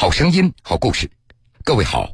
好声音，好故事。各位好，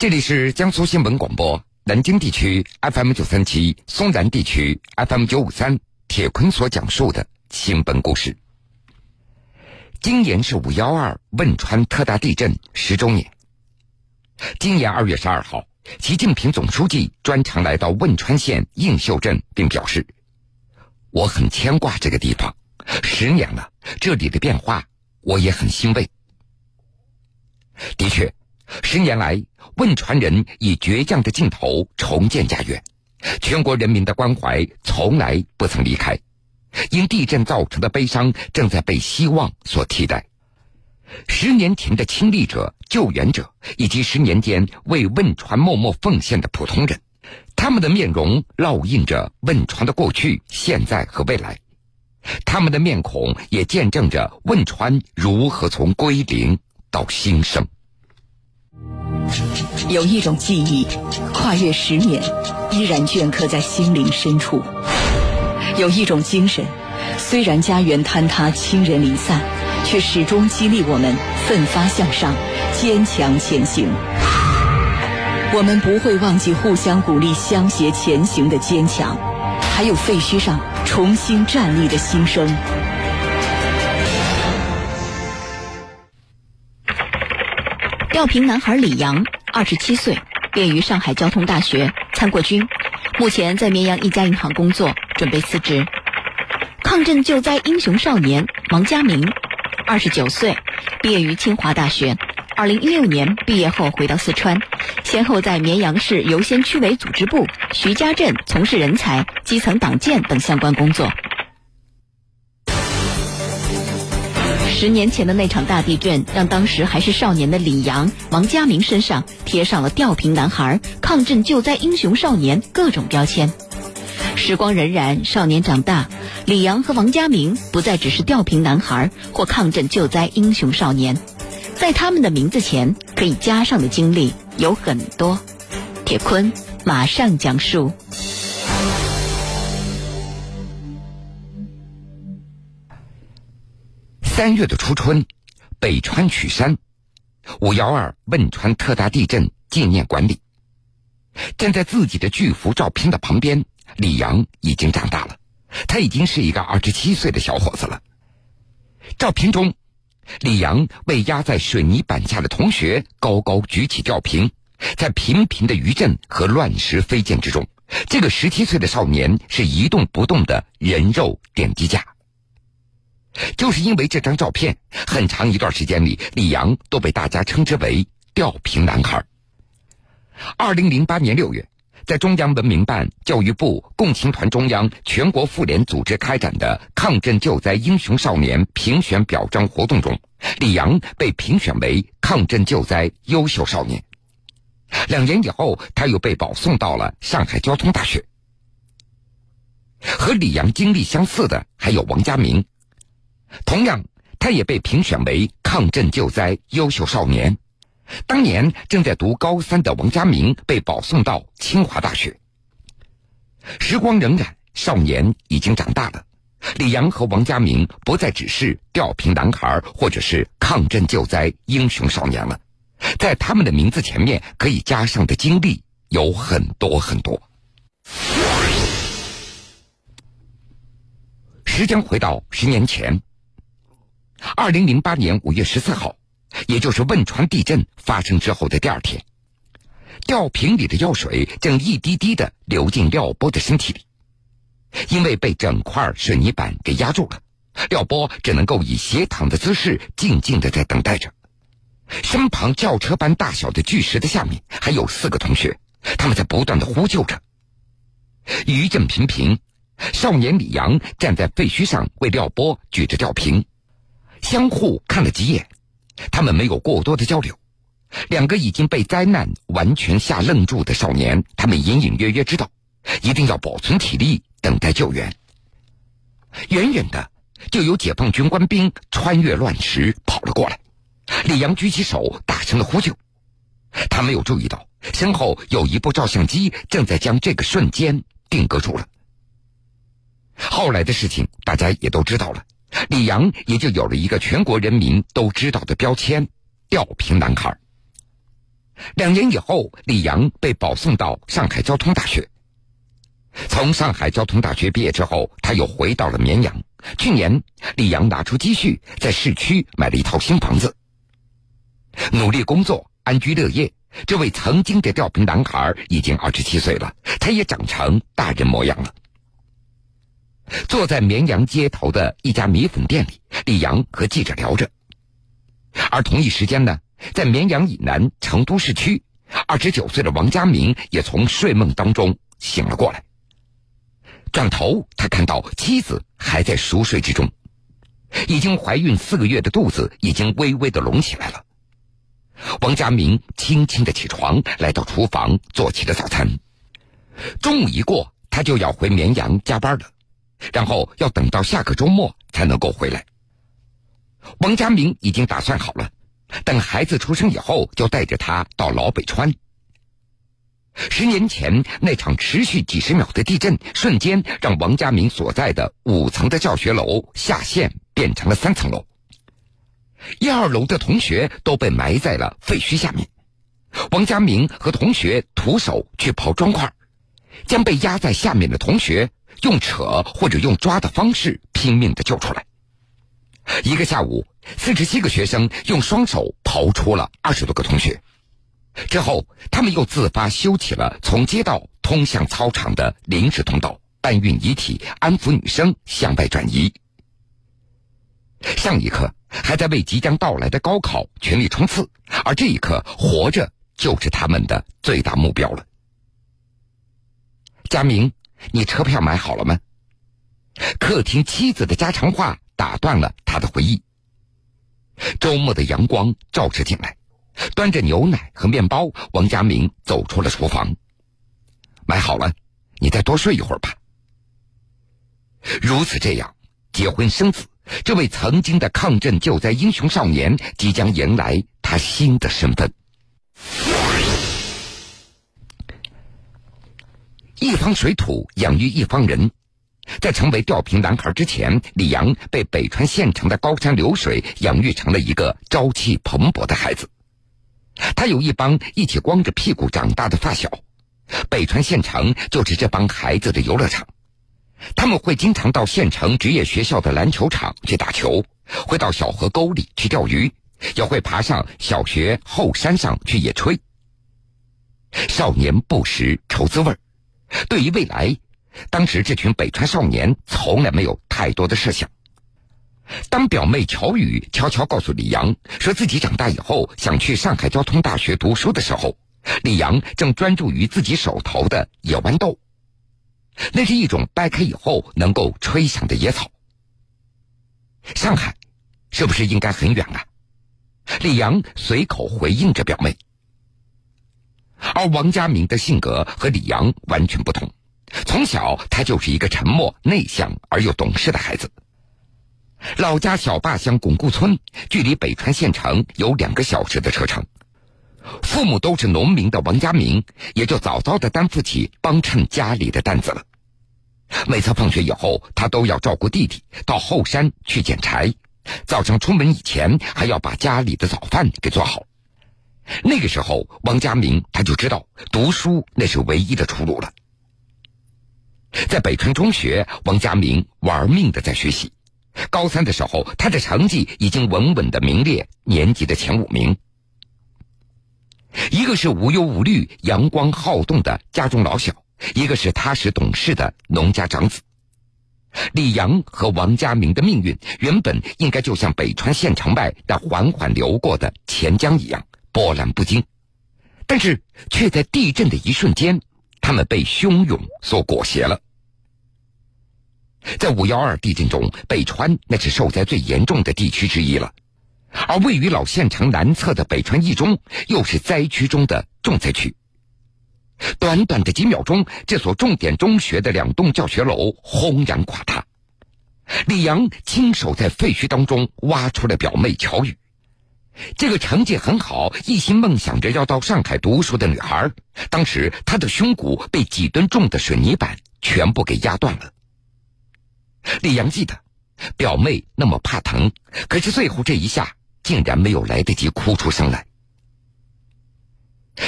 这里是江苏新闻广播南京地区 FM 九三七、松南地区 FM 九五三。铁坤所讲述的新闻故事。今年是五幺二汶川特大地震十周年。今年二月十二号，习近平总书记专程来到汶川县映秀镇，并表示：“我很牵挂这个地方，十年了，这里的变化我也很欣慰。”的确，十年来，汶川人以倔强的劲头重建家园，全国人民的关怀从来不曾离开。因地震造成的悲伤正在被希望所替代。十年前的亲历者、救援者，以及十年间为汶川默默奉献的普通人，他们的面容烙印着汶川的过去、现在和未来。他们的面孔也见证着汶川如何从归零到兴盛。有一种记忆，跨越十年，依然镌刻在心灵深处；有一种精神，虽然家园坍塌、亲人离散，却始终激励我们奋发向上、坚强前行。我们不会忘记互相鼓励、相携前行的坚强，还有废墟上重新站立的心声。吊瓶男孩李阳，二十七岁，毕业于上海交通大学，参过军，目前在绵阳一家银行工作，准备辞职。抗震救灾英雄少年王家明，二十九岁，毕业于清华大学，二零一六年毕业后回到四川，先后在绵阳市游仙区委组织部、徐家镇从事人才、基层党建等相关工作。十年前的那场大地震，让当时还是少年的李阳、王家明身上贴上了“吊瓶男孩”“抗震救灾英雄少年”各种标签。时光荏苒，少年长大，李阳和王家明不再只是吊瓶男孩或抗震救灾英雄少年，在他们的名字前可以加上的经历有很多。铁坤马上讲述。三月的初春，北川曲山，五幺二汶川特大地震纪念馆里，站在自己的巨幅照片的旁边，李阳已经长大了，他已经是一个二十七岁的小伙子了。照片中，李阳为压在水泥板下的同学高高举起吊瓶，在频频的余震和乱石飞溅之中，这个十七岁的少年是一动不动的人肉点滴架。就是因为这张照片，很长一段时间里，李阳都被大家称之为“吊瓶男孩”。二零零八年六月，在中央文明办、教育部、共青团中央、全国妇联组织开展的抗震救灾英雄少年评选表彰活动中，李阳被评选为抗震救灾优秀少年。两年以后，他又被保送到了上海交通大学。和李阳经历相似的还有王家明。同样，他也被评选为抗震救灾优秀少年。当年正在读高三的王家明被保送到清华大学。时光荏苒，少年已经长大了。李阳和王家明不再只是吊瓶男孩或者是抗震救灾英雄少年了，在他们的名字前面可以加上的经历有很多很多。时间回到十年前。二零零八年五月十四号，也就是汶川地震发生之后的第二天，吊瓶里的药水正一滴滴的流进廖波的身体里。因为被整块水泥板给压住了，廖波只能够以斜躺的姿势静静的在等待着。身旁轿车般大小的巨石的下面还有四个同学，他们在不断的呼救着。余震频频，少年李阳站在废墟上为廖波举着吊瓶。相互看了几眼，他们没有过多的交流。两个已经被灾难完全吓愣住的少年，他们隐隐约约知道，一定要保存体力，等待救援。远远的，就有解放军官兵穿越乱石跑了过来。李阳举起手，大声的呼救。他没有注意到，身后有一部照相机正在将这个瞬间定格住了。后来的事情，大家也都知道了。李阳也就有了一个全国人民都知道的标签吊瓶男孩。两年以后，李阳被保送到上海交通大学。从上海交通大学毕业之后，他又回到了绵阳。去年，李阳拿出积蓄，在市区买了一套新房子，努力工作，安居乐业。这位曾经的吊瓶男孩已经二十七岁了，他也长成大人模样了。坐在绵阳街头的一家米粉店里，李阳和记者聊着。而同一时间呢，在绵阳以南成都市区，二十九岁的王家明也从睡梦当中醒了过来。转头，他看到妻子还在熟睡之中，已经怀孕四个月的肚子已经微微的隆起来了。王家明轻轻的起床，来到厨房做起了早餐。中午一过，他就要回绵阳加班了，然后要等到下个周末才能够回来。王家明已经打算好了，等孩子出生以后，就带着他到老北川。十年前那场持续几十秒的地震，瞬间让王家明所在的五层的教学楼下陷，变成了三层楼。一二楼的同学都被埋在了废墟下面。王家明和同学徒手去刨砖块，将被压在下面的同学用扯或者用抓的方式拼命的救出来。一个下午，四十七个学生用双手刨出了二十多个同学。之后，他们又自发修起了从街道通向操场的临时通道，搬运遗体，安抚女生，向外转移。上一刻还在为即将到来的高考全力冲刺，而这一刻活着就是他们的最大目标了。佳明，你车票买好了吗？客厅妻子的家常话打断了他的回忆。周末的阳光照射进来，端着牛奶和面包，王佳明走出了厨房。买好了，你再多睡一会儿吧。如此这样，结婚生子。这位曾经的抗震救灾英雄少年，即将迎来他新的身份。一方水土养育一方人，在成为吊瓶男孩之前，李阳被北川县城的高山流水养育成了一个朝气蓬勃的孩子。他有一帮一起光着屁股长大的发小，北川县城就是这帮孩子的游乐场。他们会经常到县城职业学校的篮球场去打球，会到小河沟里去钓鱼，也会爬上小学后山上去野炊。少年不识愁滋味儿，对于未来，当时这群北川少年从来没有太多的设想。当表妹乔宇悄悄告诉李阳，说自己长大以后想去上海交通大学读书的时候，李阳正专注于自己手头的野豌豆。那是一种掰开以后能够吹响的野草。上海，是不是应该很远啊？李阳随口回应着表妹。而王家明的性格和李阳完全不同，从小他就是一个沉默、内向而又懂事的孩子。老家小坝乡巩固村，距离北川县城有两个小时的车程。父母都是农民的王家明，也就早早的担负起帮衬家里的担子了。每次放学以后，他都要照顾弟弟到后山去捡柴，早上出门以前还要把家里的早饭给做好。那个时候，王家明他就知道读书那是唯一的出路了。在北川中学，王家明玩命的在学习。高三的时候，他的成绩已经稳稳的名列年级的前五名。一个是无忧无虑、阳光好动的家中老小，一个是踏实懂事的农家长子。李阳和王家明的命运原本应该就像北川县城外那缓缓流过的钱江一样波澜不惊，但是却在地震的一瞬间，他们被汹涌所裹挟了。在五幺二地震中，北川那是受灾最严重的地区之一了。而位于老县城南侧的北川一中，又是灾区中的重灾区。短短的几秒钟，这所重点中学的两栋教学楼轰然垮塌。李阳亲手在废墟当中挖出了表妹乔宇，这个成绩很好、一心梦想着要到上海读书的女孩，当时她的胸骨被几吨重的水泥板全部给压断了。李阳记得，表妹那么怕疼，可是最后这一下。竟然没有来得及哭出声来。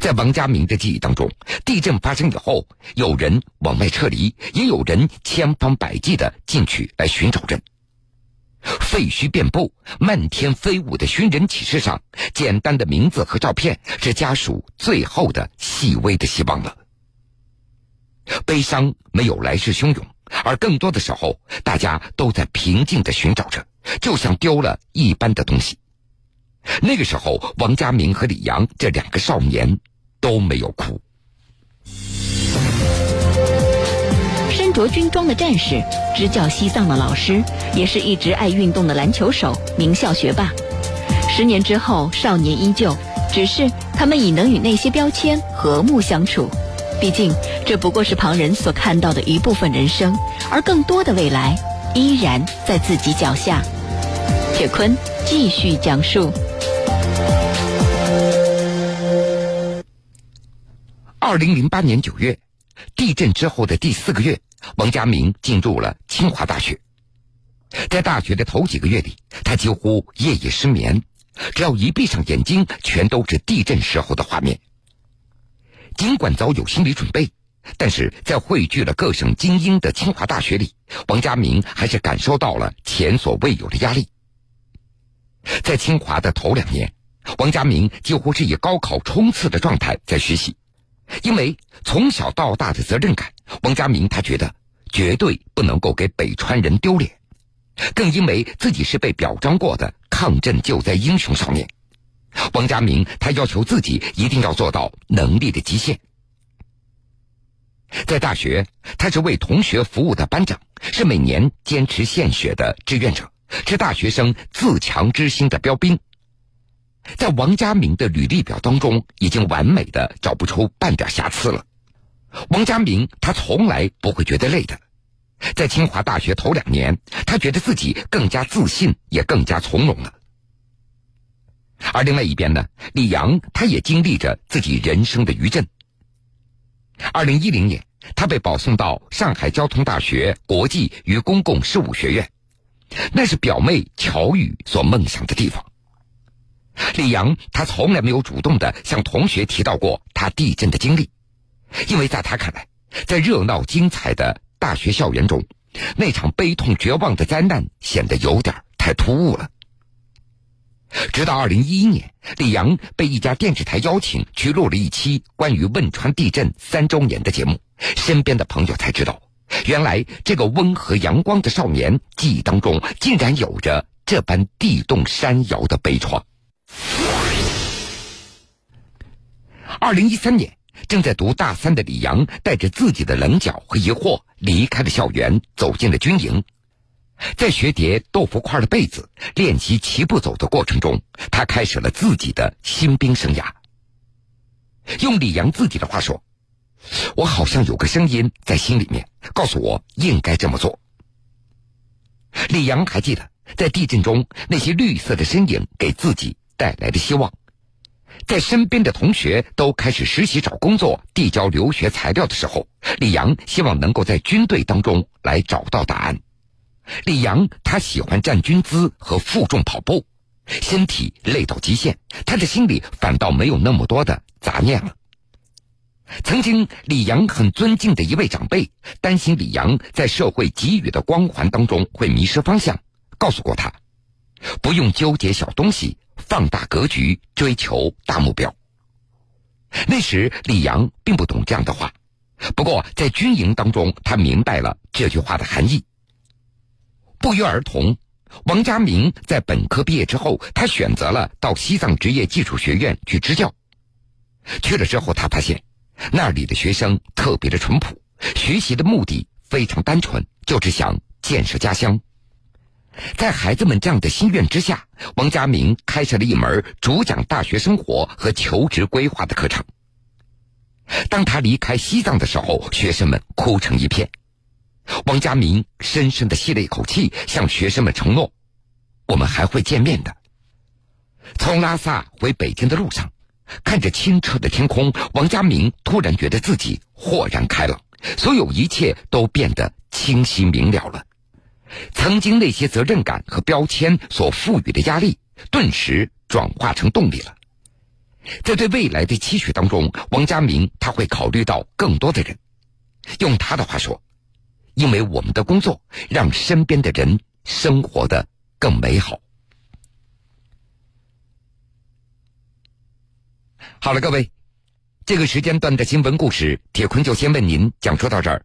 在王家明的记忆当中，地震发生以后，有人往外撤离，也有人千方百计的进去来寻找人。废墟遍布，漫天飞舞的寻人启事上，简单的名字和照片是家属最后的细微的希望了。悲伤没有来势汹涌，而更多的时候，大家都在平静的寻找着，就像丢了一般的东西。那个时候，王家明和李阳这两个少年都没有哭。着军装的战士，支教西藏的老师，也是一直爱运动的篮球手，名校学霸。十年之后，少年依旧，只是他们已能与那些标签和睦相处。毕竟，这不过是旁人所看到的一部分人生，而更多的未来依然在自己脚下。铁坤继续讲述。二零零八年九月，地震之后的第四个月，王家明进入了清华大学。在大学的头几个月里，他几乎夜夜失眠，只要一闭上眼睛，全都是地震时候的画面。尽管早有心理准备，但是在汇聚了各省精英的清华大学里，王家明还是感受到了前所未有的压力。在清华的头两年，王家明几乎是以高考冲刺的状态在学习。因为从小到大的责任感，王家明他觉得绝对不能够给北川人丢脸，更因为自己是被表彰过的抗震救灾英雄少年，王家明他要求自己一定要做到能力的极限。在大学，他是为同学服务的班长，是每年坚持献血的志愿者，是大学生自强之心的标兵。在王家明的履历表当中，已经完美的找不出半点瑕疵了。王家明他从来不会觉得累的，在清华大学头两年，他觉得自己更加自信，也更加从容了。而另外一边呢，李阳他也经历着自己人生的余震。二零一零年，他被保送到上海交通大学国际与公共事务学院，那是表妹乔宇所梦想的地方。李阳，他从来没有主动的向同学提到过他地震的经历，因为在他看来，在热闹精彩的大学校园中，那场悲痛绝望的灾难显得有点太突兀了。直到二零一一年，李阳被一家电视台邀请去录了一期关于汶川地震三周年的节目，身边的朋友才知道，原来这个温和阳光的少年记忆当中，竟然有着这般地动山摇的悲怆。二零一三年，正在读大三的李阳带着自己的棱角和疑惑离开了校园，走进了军营。在学叠豆腐块的被子、练习齐步走的过程中，他开始了自己的新兵生涯。用李阳自己的话说：“我好像有个声音在心里面告诉我应该这么做。”李阳还记得，在地震中那些绿色的身影给自己。带来的希望，在身边的同学都开始实习、找工作、递交留学材料的时候，李阳希望能够在军队当中来找到答案。李阳他喜欢站军姿和负重跑步，身体累到极限，他的心里反倒没有那么多的杂念了。曾经，李阳很尊敬的一位长辈担心李阳在社会给予的光环当中会迷失方向，告诉过他，不用纠结小东西。放大格局，追求大目标。那时李阳并不懂这样的话，不过在军营当中，他明白了这句话的含义。不约而同，王家明在本科毕业之后，他选择了到西藏职业技术学院去支教。去了之后，他发现那里的学生特别的淳朴，学习的目的非常单纯，就是想建设家乡。在孩子们这样的心愿之下，王家明开设了一门主讲大学生活和求职规划的课程。当他离开西藏的时候，学生们哭成一片。王家明深深的吸了一口气，向学生们承诺：“我们还会见面的。”从拉萨回北京的路上，看着清澈的天空，王家明突然觉得自己豁然开朗，所有一切都变得清晰明了了。曾经那些责任感和标签所赋予的压力，顿时转化成动力了。在对未来的期许当中，王家明他会考虑到更多的人。用他的话说：“因为我们的工作让身边的人生活的更美好。”好了，各位，这个时间段的新闻故事，铁坤就先为您讲述到这儿。